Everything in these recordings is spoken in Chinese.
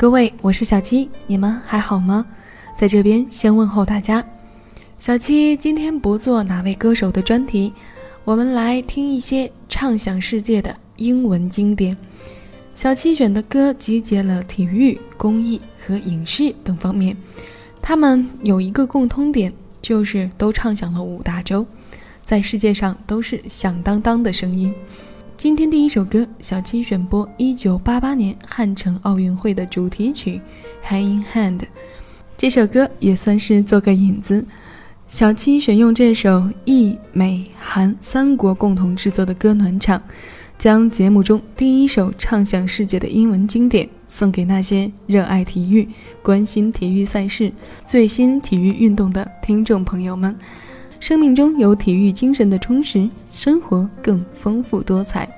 各位，我是小七，你们还好吗？在这边先问候大家。小七今天不做哪位歌手的专题，我们来听一些畅想世界的英文经典。小七选的歌集结了体育、公益和影视等方面，他们有一个共通点，就是都唱响了五大洲，在世界上都是响当当的声音。今天第一首歌，小七选播一九八八年汉城奥运会的主题曲《Hand in Hand》。这首歌也算是做个引子。小七选用这首意美韩三国共同制作的歌暖场，将节目中第一首唱响世界的英文经典送给那些热爱体育、关心体育赛事、最新体育运动的听众朋友们。生命中有体育精神的充实，生活更丰富多彩。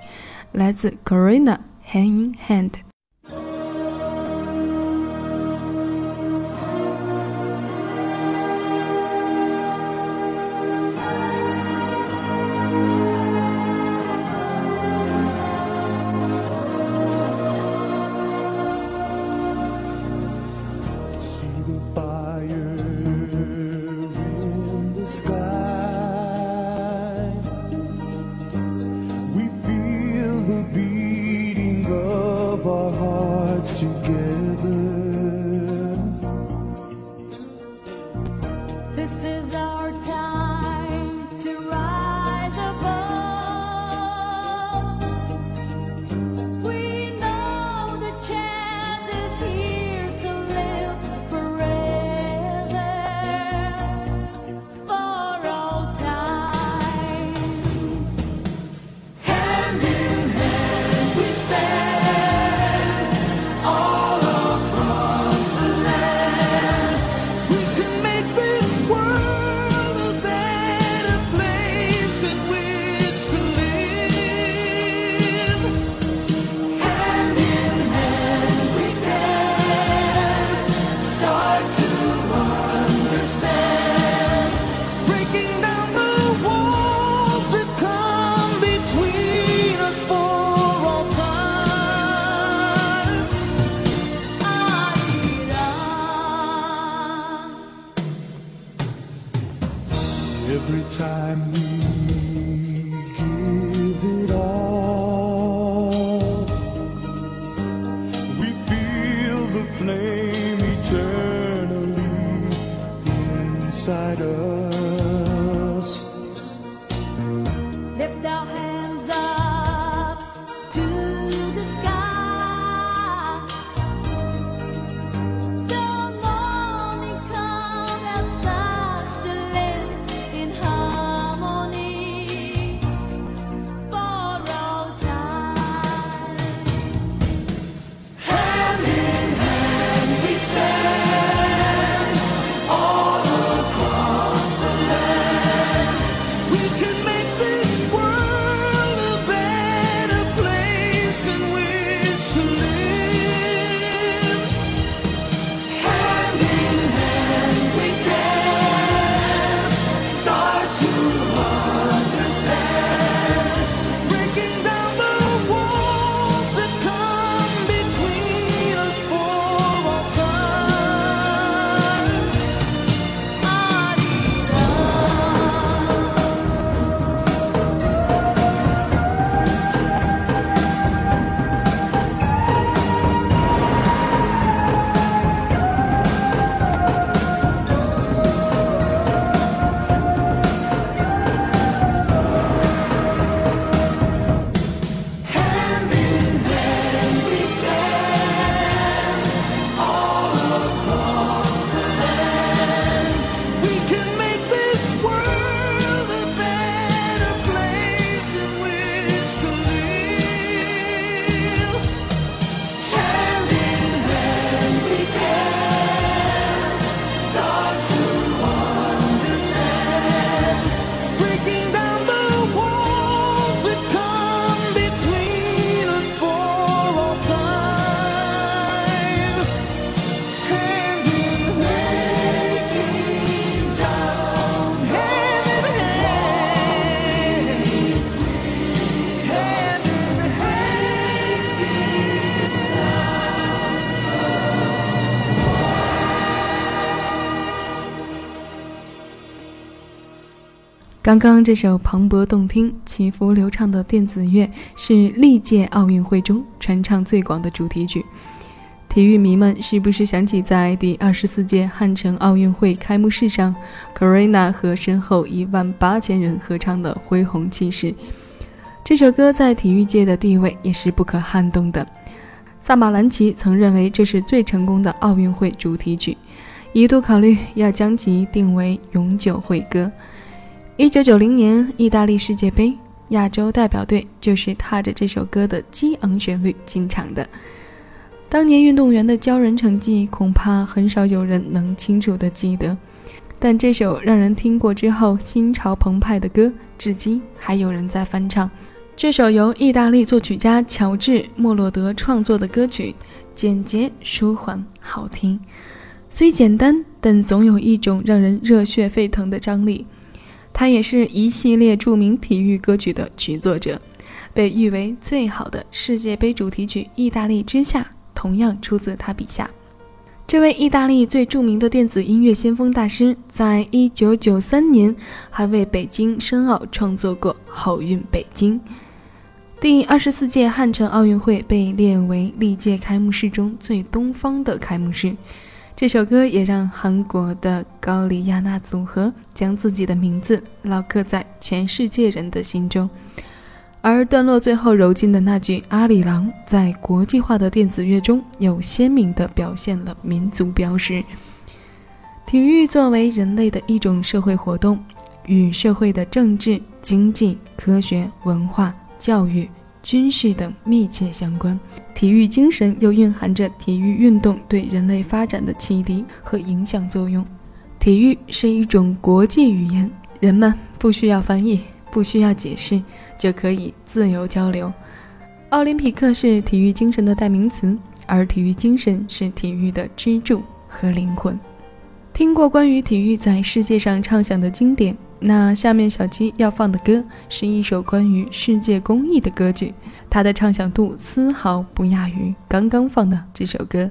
来自 Corina Hand in Hand。love. 刚刚这首磅礴动听、起伏流畅的电子乐是历届奥运会中传唱最广的主题曲。体育迷们是不是想起在第二十四届汉城奥运会开幕式上，Karina 和身后一万八千人合唱的恢宏气势？这首歌在体育界的地位也是不可撼动的。萨马兰奇曾认为这是最成功的奥运会主题曲，一度考虑要将其定为永久会歌。一九九零年意大利世界杯，亚洲代表队就是踏着这首歌的激昂旋律进场的。当年运动员的骄人成绩，恐怕很少有人能清楚地记得。但这首让人听过之后心潮澎湃的歌，至今还有人在翻唱。这首由意大利作曲家乔治·莫洛德创作的歌曲，简洁舒缓，好听。虽简单，但总有一种让人热血沸腾的张力。他也是一系列著名体育歌曲的曲作者，被誉为最好的世界杯主题曲《意大利之夏》同样出自他笔下。这位意大利最著名的电子音乐先锋大师，在一九九三年还为北京申奥创作过《好运北京》。第二十四届汉城奥运会被列为历届开幕式中最东方的开幕式。这首歌也让韩国的高丽亚娜组合将自己的名字烙刻在全世界人的心中，而段落最后揉进的那句“阿里郎”在国际化的电子乐中又鲜明地表现了民族标识。体育作为人类的一种社会活动，与社会的政治、经济、科学、文化、教育。军事等密切相关，体育精神又蕴含着体育运动对人类发展的启迪和影响作用。体育是一种国际语言，人们不需要翻译，不需要解释，就可以自由交流。奥林匹克是体育精神的代名词，而体育精神是体育的支柱和灵魂。听过关于体育在世界上畅响的经典。那下面小七要放的歌是一首关于世界公益的歌曲，它的唱响度丝毫不亚于刚刚放的这首歌。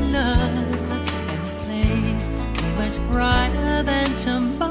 love. And this place be much brighter than tomorrow.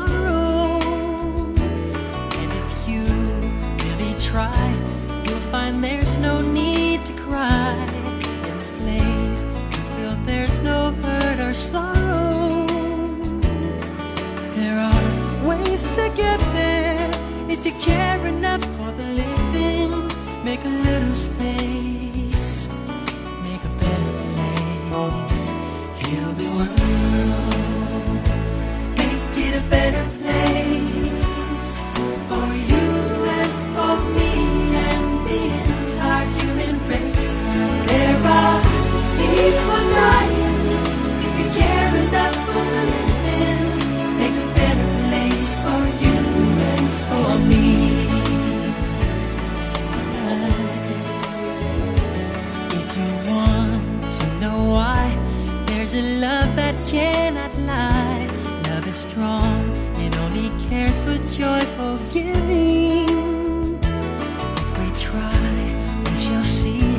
A love that cannot lie. Love is strong, it only cares for joyful giving. If we try, we shall see.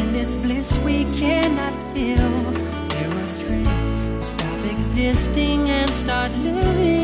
In this bliss we cannot feel, there are dream, stop existing and start living.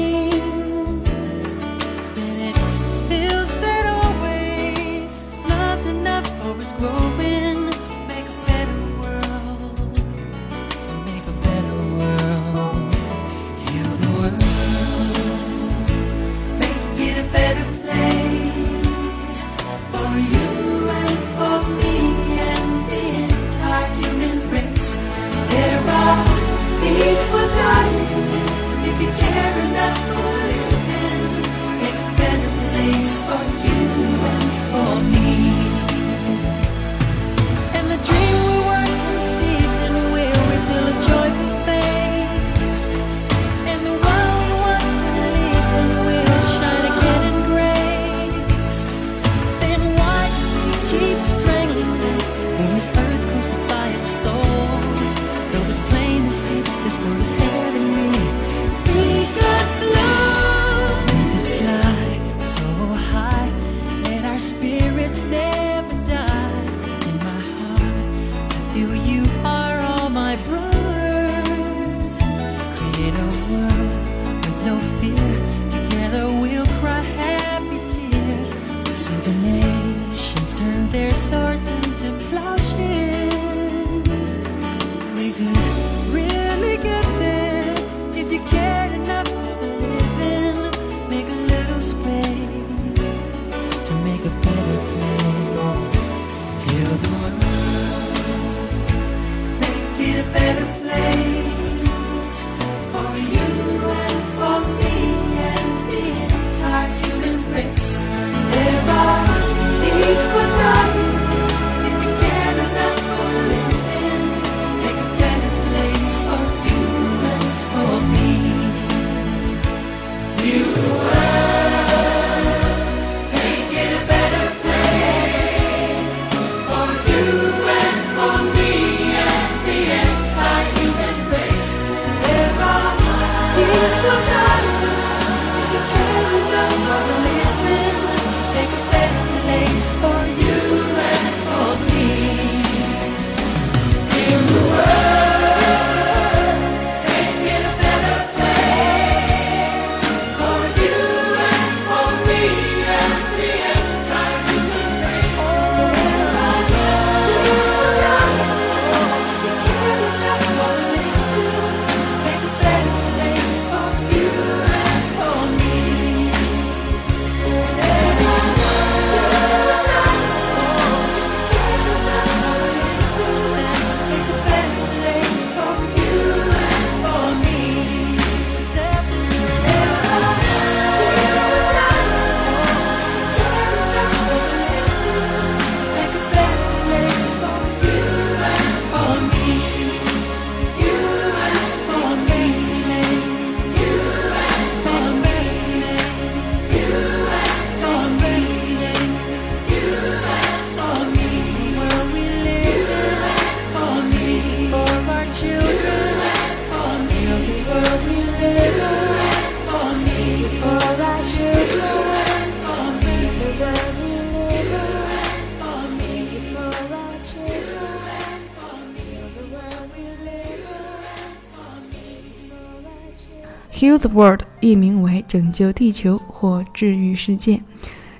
Heal the World》译名为《拯救地球》或《治愈世界》。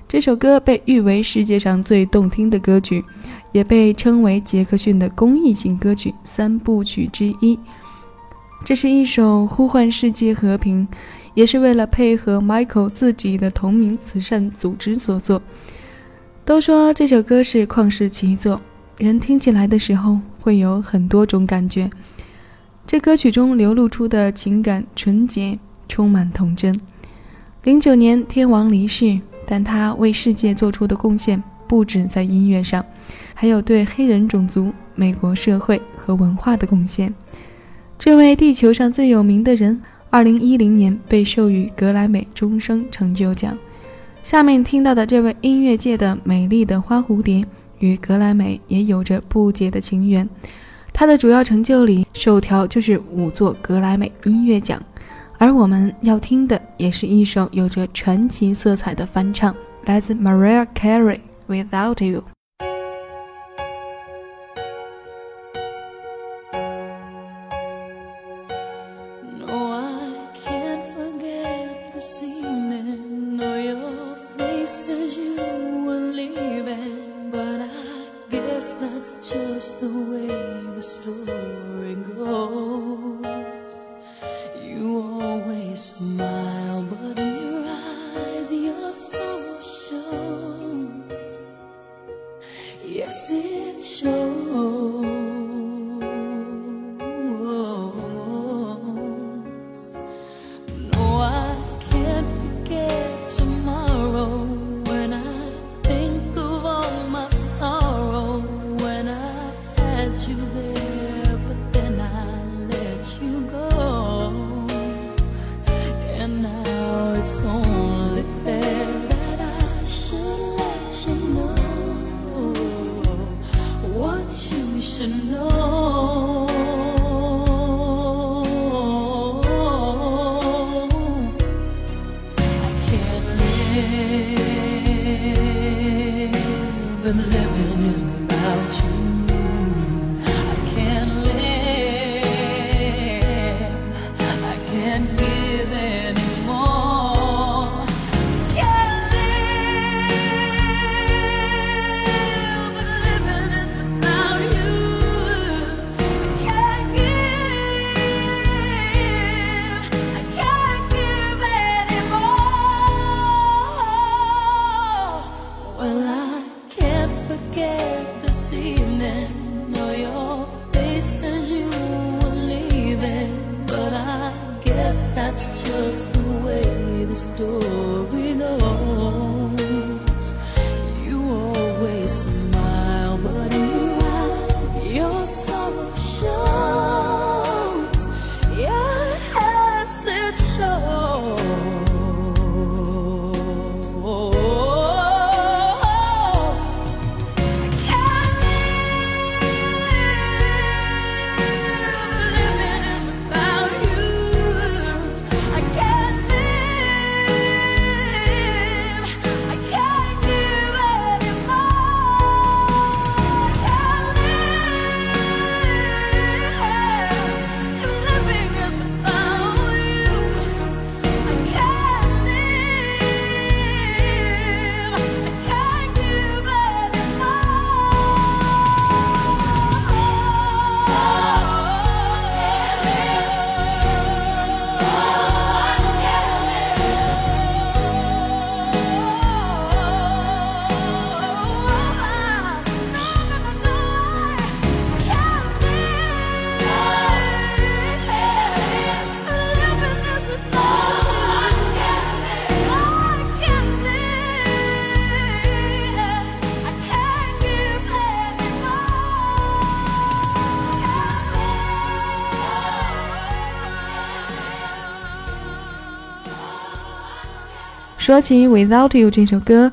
这首歌被誉为世界上最动听的歌曲，也被称为杰克逊的公益性歌曲三部曲之一。这是一首呼唤世界和平，也是为了配合 Michael 自己的同名慈善组织所作。都说这首歌是旷世奇作，人听起来的时候会有很多种感觉。这歌曲中流露出的情感纯洁，充满童真。零九年天王离世。但他为世界做出的贡献不止在音乐上，还有对黑人种族、美国社会和文化的贡献。这位地球上最有名的人，二零一零年被授予格莱美终生成就奖。下面听到的这位音乐界的美丽的花蝴蝶，与格莱美也有着不解的情缘。他的主要成就里，首条就是五座格莱美音乐奖。而我们要听的也是一首有着传奇色彩的翻唱，来自 Mariah Carey，《Without You》。说起《Without You》这首歌，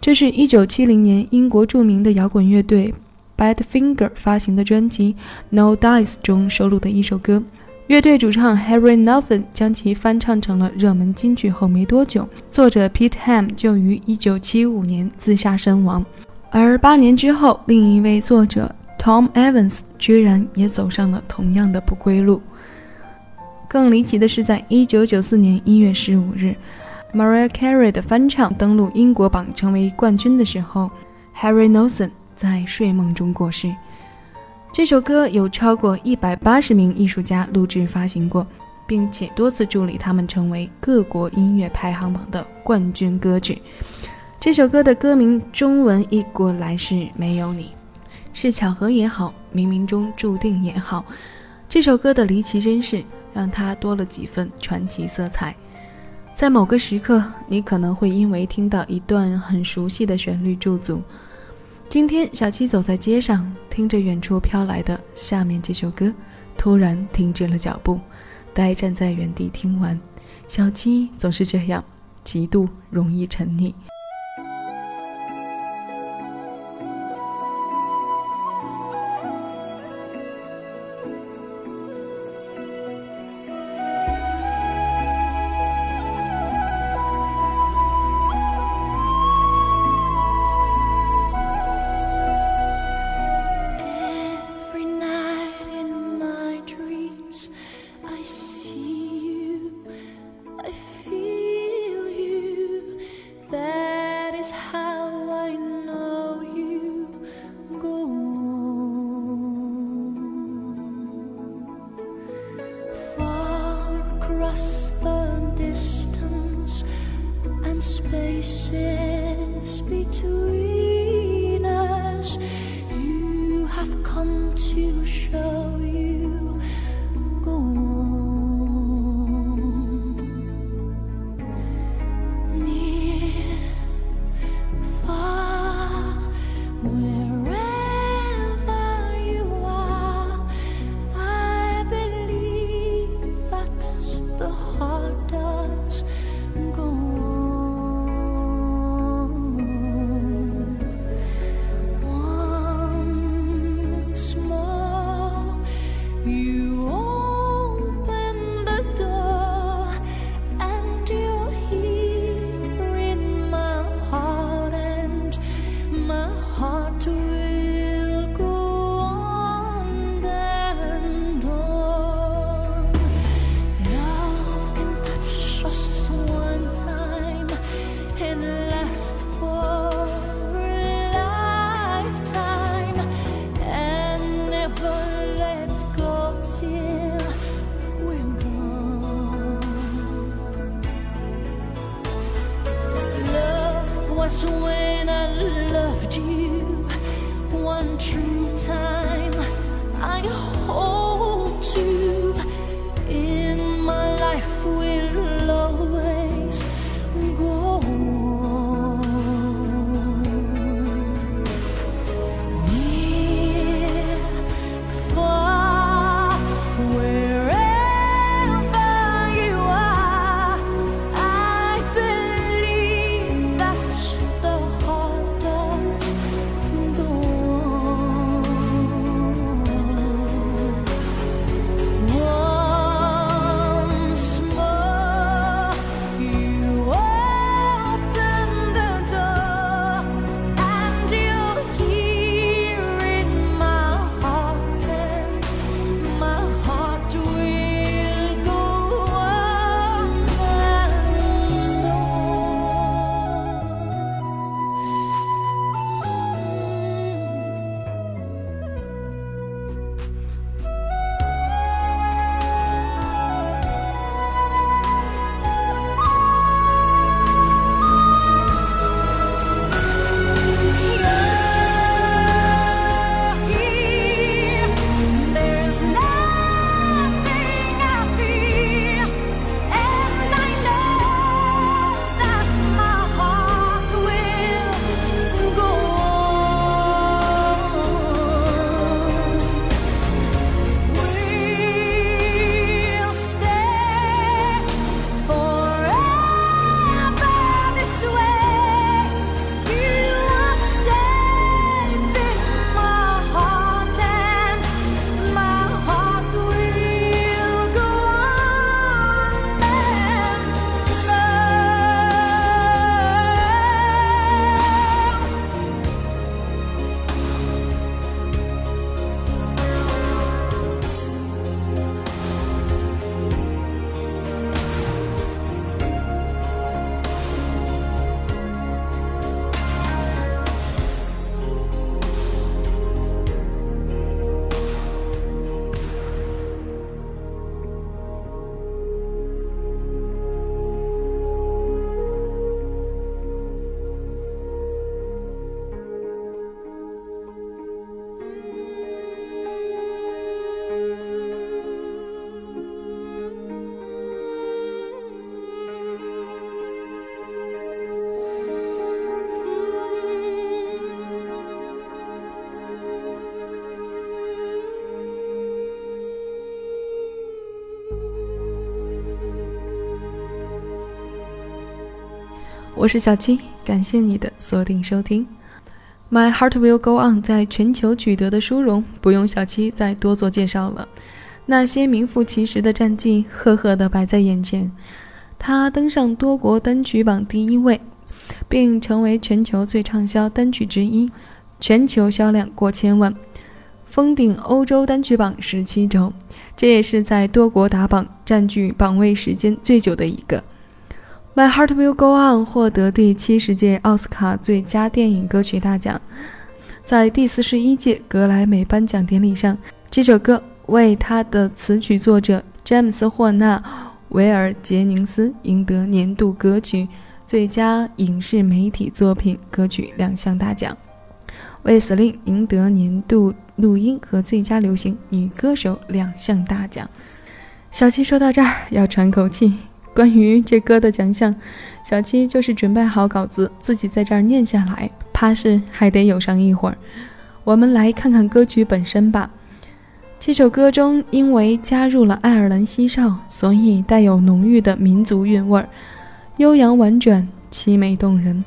这是一九七零年英国著名的摇滚乐队 Badfinger 发行的专辑《No Dice》中收录的一首歌。乐队主唱 Harry Nelson 将其翻唱成了热门金曲后没多久，作者 Pete Ham 就于一九七五年自杀身亡。而八年之后，另一位作者 Tom Evans 居然也走上了同样的不归路。更离奇的是，在一九九四年一月十五日，Mariah Carey 的翻唱登陆英国榜成为冠军的时候，Harry Nelson 在睡梦中过世。这首歌有超过一百八十名艺术家录制发行过，并且多次助力他们成为各国音乐排行榜的冠军歌曲。这首歌的歌名中文译过来是“没有你”，是巧合也好，冥冥中注定也好。这首歌的离奇身世让它多了几分传奇色彩。在某个时刻，你可能会因为听到一段很熟悉的旋律驻足。今天，小七走在街上，听着远处飘来的下面这首歌，突然停止了脚步，呆站在原地听完。小七总是这样，极度容易沉溺。come to show you. 我是小七，感谢你的锁定收听。My Heart Will Go On 在全球取得的殊荣，不用小七再多做介绍了。那些名副其实的战绩，赫赫的摆在眼前。他登上多国单曲榜第一位，并成为全球最畅销单曲之一，全球销量过千万，封顶欧洲单曲榜十七周。这也是在多国打榜占据榜位时间最久的一个。My Heart Will Go On 获得第七十届奥斯卡最佳电影歌曲大奖，在第四十一届格莱美颁奖典礼上，这首歌为他的词曲作者詹姆斯·霍纳·维尔杰宁斯赢得年度歌曲、最佳影视媒体作品歌曲两项大奖，为司令赢得年度录音和最佳流行女歌手两项大奖。小七说到这儿要喘口气。关于这歌的奖项，小七就是准备好稿子，自己在这儿念下来，怕是还得有上一会儿。我们来看看歌曲本身吧。这首歌中因为加入了爱尔兰西哨，所以带有浓郁的民族韵味儿，悠扬婉转，凄美动人。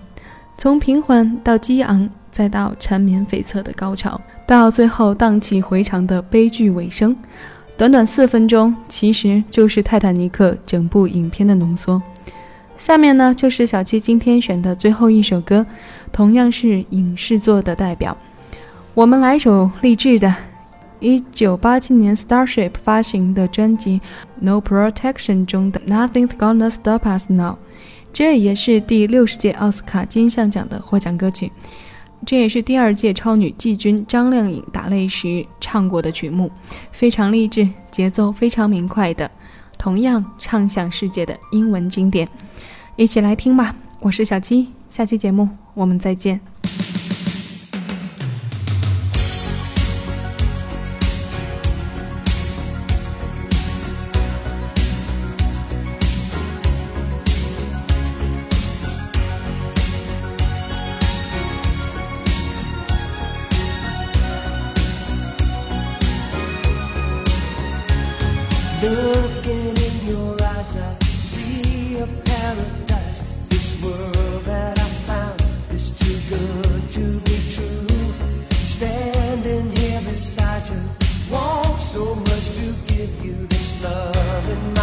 从平缓到激昂，再到缠绵悱恻的高潮，到最后荡气回肠的悲剧尾声。短短四分钟，其实就是《泰坦尼克》整部影片的浓缩。下面呢，就是小七今天选的最后一首歌，同样是影视作的代表。我们来首励志的，一九八七年 Starship 发行的专辑《No Protection》中的《Nothing's Gonna Stop Us Now》，这也是第六十届奥斯卡金像奖的获奖歌曲。这也是第二届超女季军张靓颖打擂时唱过的曲目，非常励志，节奏非常明快的，同样唱响世界的英文经典，一起来听吧。我是小七，下期节目我们再见。give you this love